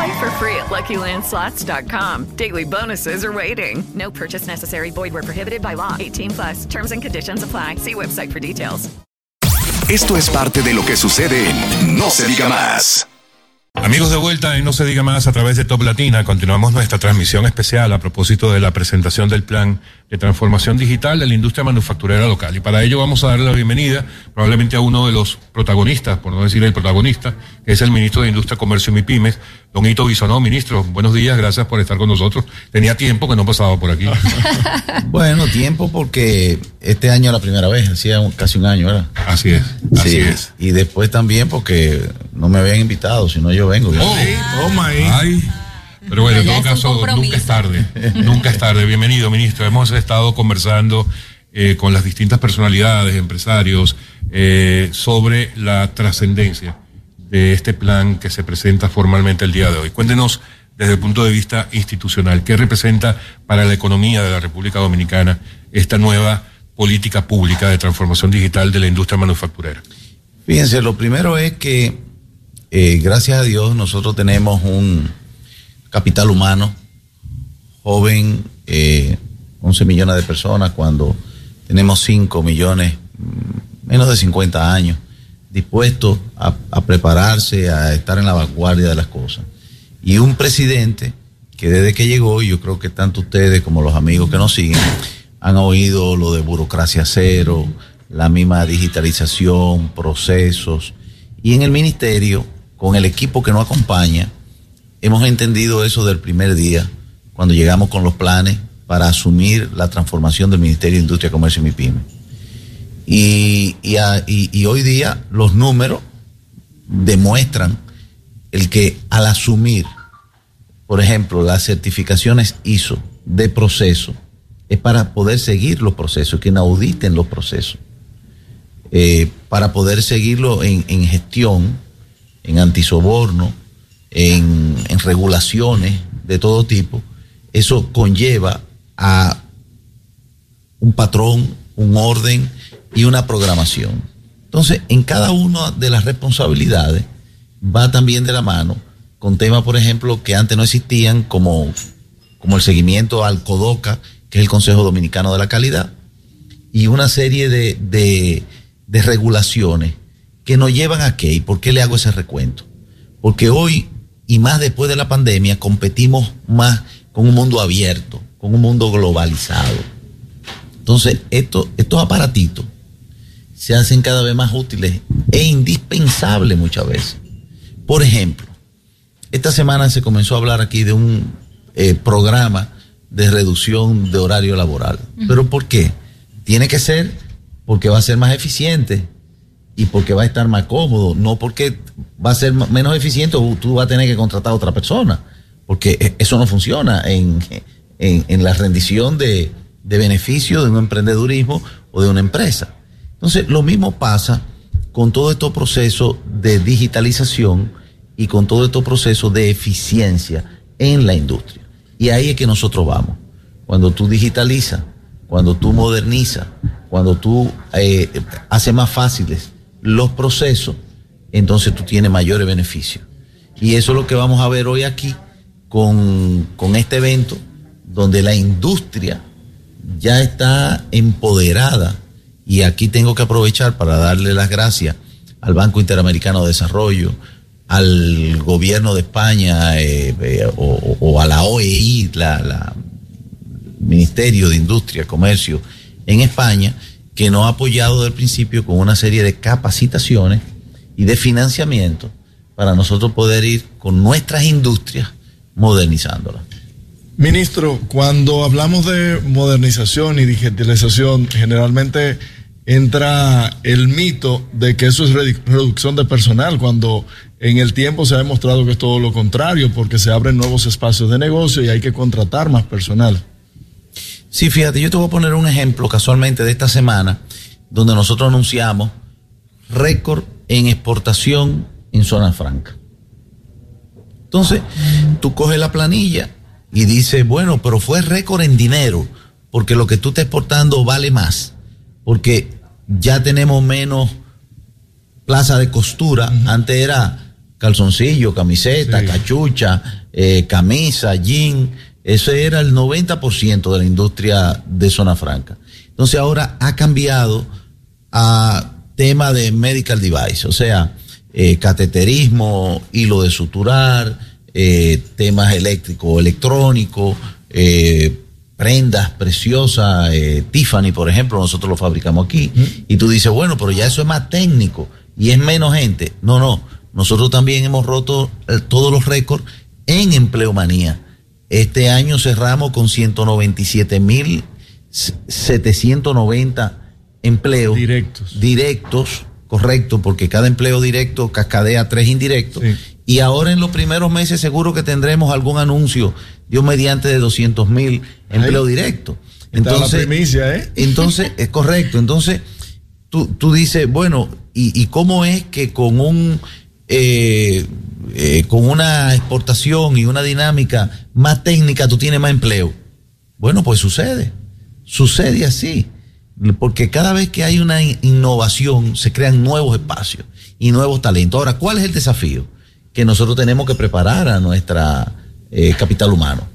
Play for free at LuckyLandSlots.com. Daily bonuses are waiting. No purchase necessary. Void where prohibited by law. 18 plus. Terms and conditions apply. See website for details. Esto es parte de lo que sucede en No se diga más. Amigos de vuelta y no se diga más a través de Top Latina, continuamos nuestra transmisión especial a propósito de la presentación del plan de transformación digital de la industria manufacturera local. Y para ello vamos a darle la bienvenida probablemente a uno de los protagonistas, por no decir el protagonista, que es el ministro de Industria, Comercio y MIPIMES, don Ito Bisonó. Ministro, buenos días, gracias por estar con nosotros. Tenía tiempo que no pasaba por aquí. bueno, tiempo porque este año es la primera vez, hacía casi un año, ¿verdad? Así es, así es. Y después también porque no me habían invitado, si no yo vengo. Oh, toma ahí. Pero bueno, en todo caso, nunca es tarde. nunca es tarde. Bienvenido, ministro. Hemos estado conversando eh, con las distintas personalidades, empresarios, eh, sobre la trascendencia de este plan que se presenta formalmente el día de hoy. Cuéntenos desde el punto de vista institucional, ¿qué representa para la economía de la República Dominicana esta nueva política pública de transformación digital de la industria manufacturera? Fíjense, lo primero es que, eh, gracias a Dios, nosotros tenemos un capital humano joven, 11 millones de personas, cuando tenemos 5 millones, menos de 50 años dispuestos a, prepararse, a estar en la vanguardia de las cosas. Y un presidente que desde que llegó, yo creo que tanto ustedes como los amigos que nos siguen, han oído lo de burocracia cero, la misma digitalización, procesos. Y en el ministerio, con el equipo que nos acompaña, hemos entendido eso del primer día, cuando llegamos con los planes para asumir la transformación del Ministerio de Industria, Comercio y MIPYME. Y, y, hoy día los números demuestran el que al asumir, por ejemplo, las certificaciones ISO de proceso, es para poder seguir los procesos, que auditen los procesos, eh, para poder seguirlo en, gestión, en antisoborno, en, en regulaciones de todo tipo. Eso conlleva a un patrón, un orden, y una programación. Entonces, en cada una de las responsabilidades va también de la mano con temas, por ejemplo, que antes no existían, como, como el seguimiento al CODOCA, que es el Consejo Dominicano de la Calidad, y una serie de, de, regulaciones que nos llevan a qué y por qué le hago ese recuento. Porque hoy, y más después de la pandemia, competimos más con un mundo abierto, con un mundo globalizado. Entonces, esto, estos aparatitos se hacen cada vez más útiles e indispensables muchas veces. Por ejemplo, esta semana se comenzó a hablar aquí de un eh, programa de reducción de horario laboral. ¿Pero por qué? Tiene que ser porque va a ser más eficiente y porque va a estar más cómodo, no porque va a ser menos eficiente o tú vas a tener que contratar a otra persona, porque e, eso no funciona en, la rendición de, de beneficio de un emprendedurismo o de una empresa. Entonces, lo mismo pasa con todo estos procesos de digitalización y con todo estos procesos de eficiencia en la industria. Y ahí es que nosotros vamos. Cuando tú digitalizas, cuando tú modernizas, cuando tú eh, haces más fáciles los procesos, entonces tú tienes mayores beneficios. Y eso es lo que vamos a ver hoy aquí con, con este evento, donde la industria ya está empoderada y aquí tengo que aprovechar para darle las gracias al Banco Interamericano de Desarrollo, al gobierno de España eh, eh, o, a la OEI, la, Ministerio de Industria, Comercio en España, que nos ha apoyado desde el principio con una serie de capacitaciones y de financiamiento para nosotros poder ir con nuestras industrias modernizándolas. Ministro, cuando hablamos de modernización y digitalización, generalmente entra el mito de que eso es reducción de personal, cuando en el tiempo se ha demostrado que es todo lo contrario, porque se abren nuevos espacios de negocio y hay que contratar más personal. Sí, fíjate, yo te voy a poner un ejemplo casualmente de esta semana, donde nosotros anunciamos récord en exportación en zona franca. Entonces, tú coges la planilla y dices, bueno, pero fue récord en dinero, porque lo que tú estás exportando vale más, porque ya tenemos menos plaza de costura, antes era calzoncillo, camiseta, cachucha, eh, camisa, jean, ese era el 90% de la industria de zona franca. Entonces ahora ha cambiado a tema de medical device, o sea, eh, cateterismo, hilo de suturar, eh, temas eléctricos, electrónicos, eh, prendas preciosas, Tiffany, por ejemplo, nosotros lo fabricamos aquí. Y tú dices, bueno, pero ya eso es más técnico y es menos gente. No, no, nosotros también hemos roto todos los récords en empleomanía. Este año cerramos con 197.790 empleos directos. Directos, correcto, porque cada empleo directo cascadea tres indirectos. Y ahora en los primeros meses seguro que tendremos algún anuncio, Dios mediante de 200 mil empleos directos. Entonces, la ¿eh? entonces, es correcto. Entonces, tú, tú dices, bueno, ¿y, ¿y, cómo es que con un eh, eh, con una exportación y una dinámica más técnica, tú tienes más empleo. Bueno, pues sucede, sucede así, porque cada vez que hay una innovación se crean nuevos espacios y nuevos talentos. Ahora, ¿cuál es el desafío? Que nosotros tenemos que preparar a nuestra eh, capital humano.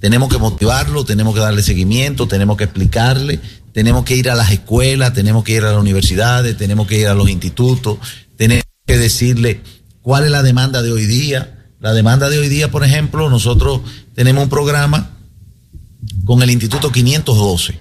Tenemos que motivarlo, tenemos que darle seguimiento, tenemos que explicarle, tenemos que ir a las escuelas, tenemos que ir a las universidades, tenemos que ir a los institutos, tenemos que decirle cuál es la demanda de hoy día. La demanda de hoy día, por ejemplo, nosotros tenemos un programa con el Instituto 512,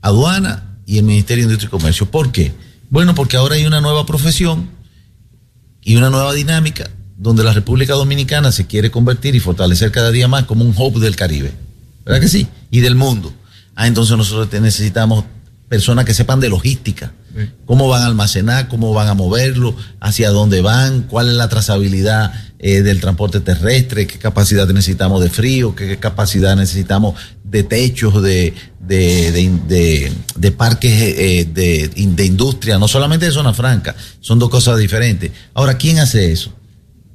aduana y el Ministerio de Industria y Comercio. ¿Por qué? Bueno, porque ahora hay una nueva profesión y una nueva dinámica donde la República Dominicana se quiere convertir y fortalecer cada día más como un hub del Caribe. ¿Verdad que sí? Y del mundo. Ah, entonces nosotros necesitamos personas que sepan de logística, cómo van a almacenar, cómo van a moverlo, hacia dónde van, cuál es la trazabilidad eh, del transporte terrestre, qué capacidad necesitamos de frío, qué capacidad necesitamos de techos, de, de, parques eh, de, de industria, no solamente de zona franca, son dos cosas diferentes. Ahora, ¿quién hace eso?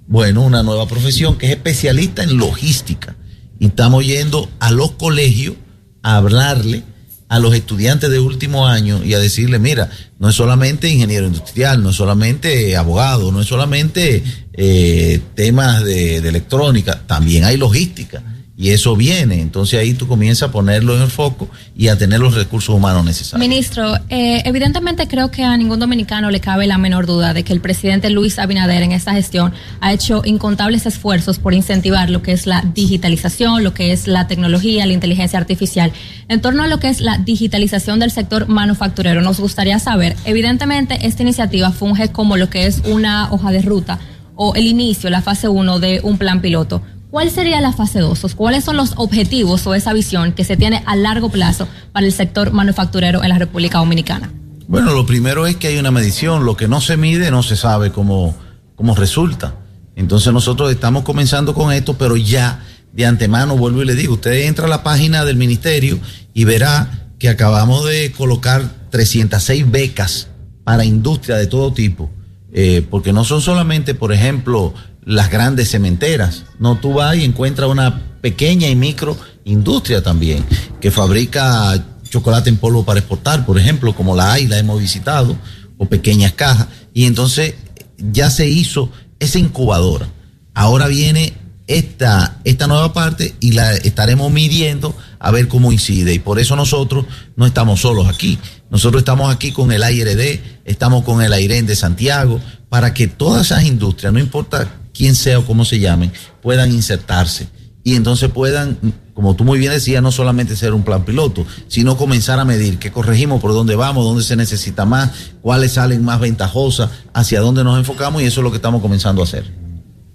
Bueno, una nueva profesión que es especialista en logística. Y estamos yendo a los colegios a hablarle a los estudiantes de último año y a decirle, mira, no es solamente ingeniero industrial, no es solamente abogado, no es solamente eh, temas de, de electrónica, también hay logística y eso viene. Entonces ahí tú comienzas a ponerlo en el foco y a tener los recursos humanos necesarios. Ministro, eh, evidentemente creo que a ningún dominicano le cabe la menor duda de que el presidente Luis Abinader en esta gestión ha hecho incontables esfuerzos por incentivar lo que es la digitalización, lo que es la tecnología, la inteligencia artificial. En torno a lo que es la digitalización del sector manufacturero, nos gustaría saber, evidentemente esta iniciativa funge como lo que es una hoja de ruta o el inicio, la fase 1 de un plan piloto ¿Cuál sería la fase 2? ¿Cuáles son los objetivos o esa visión que se tiene a largo plazo para el sector manufacturero en la República Dominicana? Bueno, lo primero es que hay una medición. Lo que no se mide no se sabe cómo, cómo resulta. Entonces nosotros estamos comenzando con esto, pero ya de antemano, vuelvo y le digo, usted entra a la página del ministerio y verá que acabamos de colocar 306 becas para industria de todo tipo, eh, porque no son solamente, por ejemplo, las grandes cementeras. No, tú vas y encuentras una pequeña y micro industria también que fabrica chocolate en polvo para exportar, por ejemplo, como la hay, la hemos visitado, o pequeñas cajas. Y entonces ya se hizo esa incubadora. Ahora viene esta, esta nueva parte y la estaremos midiendo a ver cómo incide. Y por eso nosotros no estamos solos aquí. Nosotros estamos aquí con el AIRD, estamos con el AIREN de Santiago, para que todas esas industrias, no importa quién sea o cómo se llamen, puedan insertarse y entonces puedan como tú muy bien decías, no solamente ser un plan piloto, sino comenzar a medir qué corregimos, por dónde vamos, dónde se necesita más, cuáles salen más ventajosas, hacia dónde nos enfocamos y eso es lo que estamos comenzando a hacer.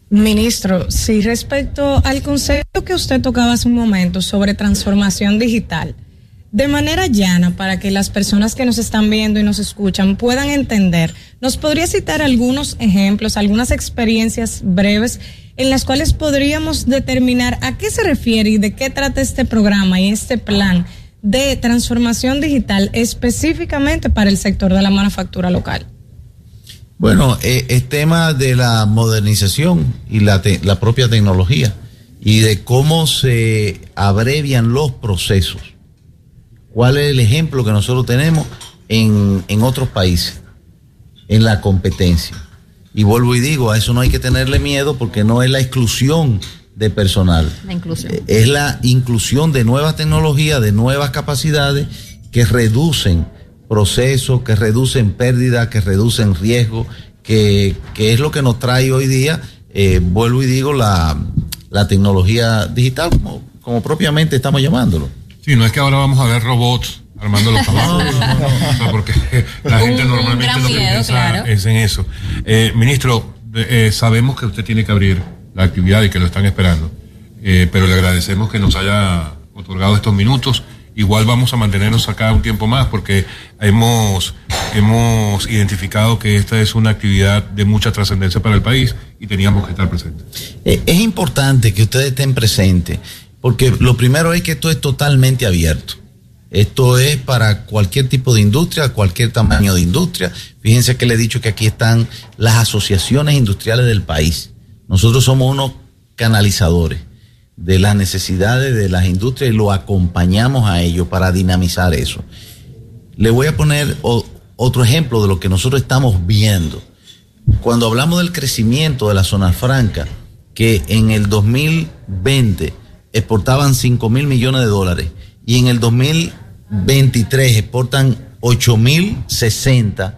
Ministro, sí, respecto al concepto que usted tocaba hace un momento sobre transformación digital, de manera llana para que las personas que nos están viendo y nos escuchan puedan entender, ¿nos podría citar algunos ejemplos, algunas experiencias breves en las cuales podríamos determinar a qué se refiere y de qué trata este programa y este plan de transformación digital específicamente para el sector de la manufactura local? Bueno, eh, es tema de la modernización y la, la propia tecnología y de cómo se abrevian los procesos. ¿Cuál es el ejemplo que nosotros tenemos en, en otros países, en la competencia? Y vuelvo y digo, a eso no hay que tenerle miedo porque no es la exclusión de personal. La inclusión. Eh, es la inclusión de nuevas tecnologías, de nuevas capacidades que reducen procesos, que reducen pérdidas, que reducen riesgo, que, que, es lo que nos trae hoy día, eh, vuelvo y digo, la, la tecnología digital, como, como propiamente estamos llamándolo. Sí, no es que ahora vamos a ver robots armando los caballos. porque la gente normalmente lo que piensa es en eso. Eh, ministro, eh, sabemos que usted tiene que abrir la actividad y que lo están esperando, eh, pero le agradecemos que nos haya otorgado estos minutos. Igual vamos a mantenernos acá un tiempo más porque hemos, hemos identificado que esta es una actividad de mucha trascendencia para el país y teníamos que estar presentes. es importante que ustedes estén presentes porque lo primero es que esto es totalmente abierto. Esto es para cualquier tipo de industria, cualquier tamaño de industria. Fíjense que le he dicho que aquí están las asociaciones industriales del país. Nosotros somos unos canalizadores de las necesidades de las industrias y lo acompañamos a ellos para dinamizar eso. Le voy a poner otro ejemplo de lo que nosotros estamos viendo. Cuando hablamos del crecimiento de la zona franca, que en el 2020 exportaban 5 mil millones de dólares y en el 2000 23 exportan 8.060,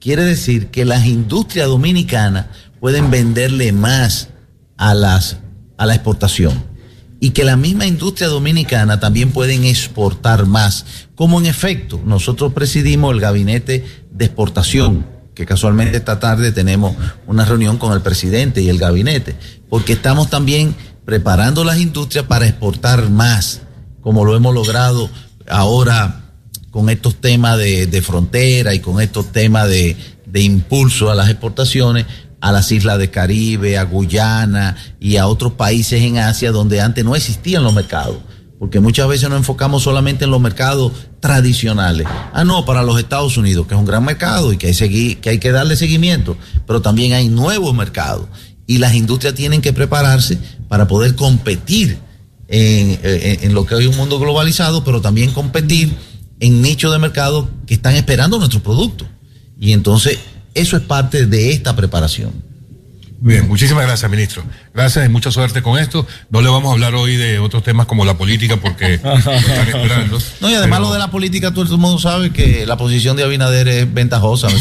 quiere decir que las industrias dominicanas pueden venderle más a, las, a la exportación y que la misma industria dominicana también pueden exportar más. Como en efecto, nosotros presidimos el gabinete de exportación, que casualmente esta tarde tenemos una reunión con el presidente y el gabinete, porque estamos también preparando las industrias para exportar más, como lo hemos logrado ahora con estos temas de, frontera y con estos temas de, impulso a las exportaciones a las islas de Caribe, a Guyana y a otros países en Asia donde antes no existían los mercados. Porque muchas veces nos enfocamos solamente en los mercados tradicionales. Ah, no, para los Estados Unidos, que es un gran mercado y que hay, que, hay que darle seguimiento, pero también hay nuevos mercados. Y las industrias tienen que prepararse para poder competir en, lo que es un mundo globalizado, pero también competir en nichos de mercado que están esperando nuestros productos. Y entonces eso es parte de esta preparación. Bien, muchísimas gracias, ministro. Gracias y mucha suerte con esto. No le vamos a hablar hoy de otros temas como la política porque están esperando. No, y además lo de la política, todo el mundo sabe que la posición de Abinader es ventajosa. hay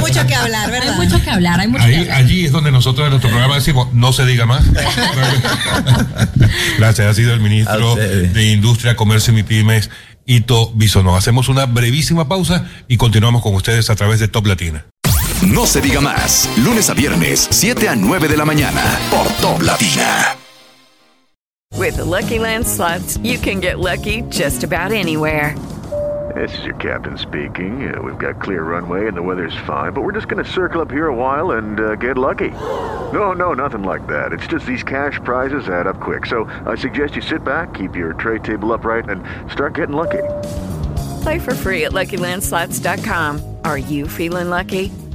mucho que hablar, ¿verdad? Hay mucho que hablar. Hay mucho Allí es donde nosotros en nuestro programa decimos, no se diga más. gracias, ha sido el ministro de Industria, Comercio y MIPIMES, Ito Bisonó. Hacemos una brevísima pausa y continuamos con ustedes a través de Top Latina. No se diga más. Lunes a viernes, 7 a 9 de la mañana. Por Top Latina. With the Lucky Land slots, you can get lucky just about anywhere. This is your captain speaking. Uh, we've got clear runway and the weather's fine, but we're just going to circle up here a while and uh, get lucky. No, no, nothing like that. It's just these cash prizes add up quick. So I suggest you sit back, keep your tray table upright, and start getting lucky. Play for free at LuckyLandSlots.com. Are you feeling lucky?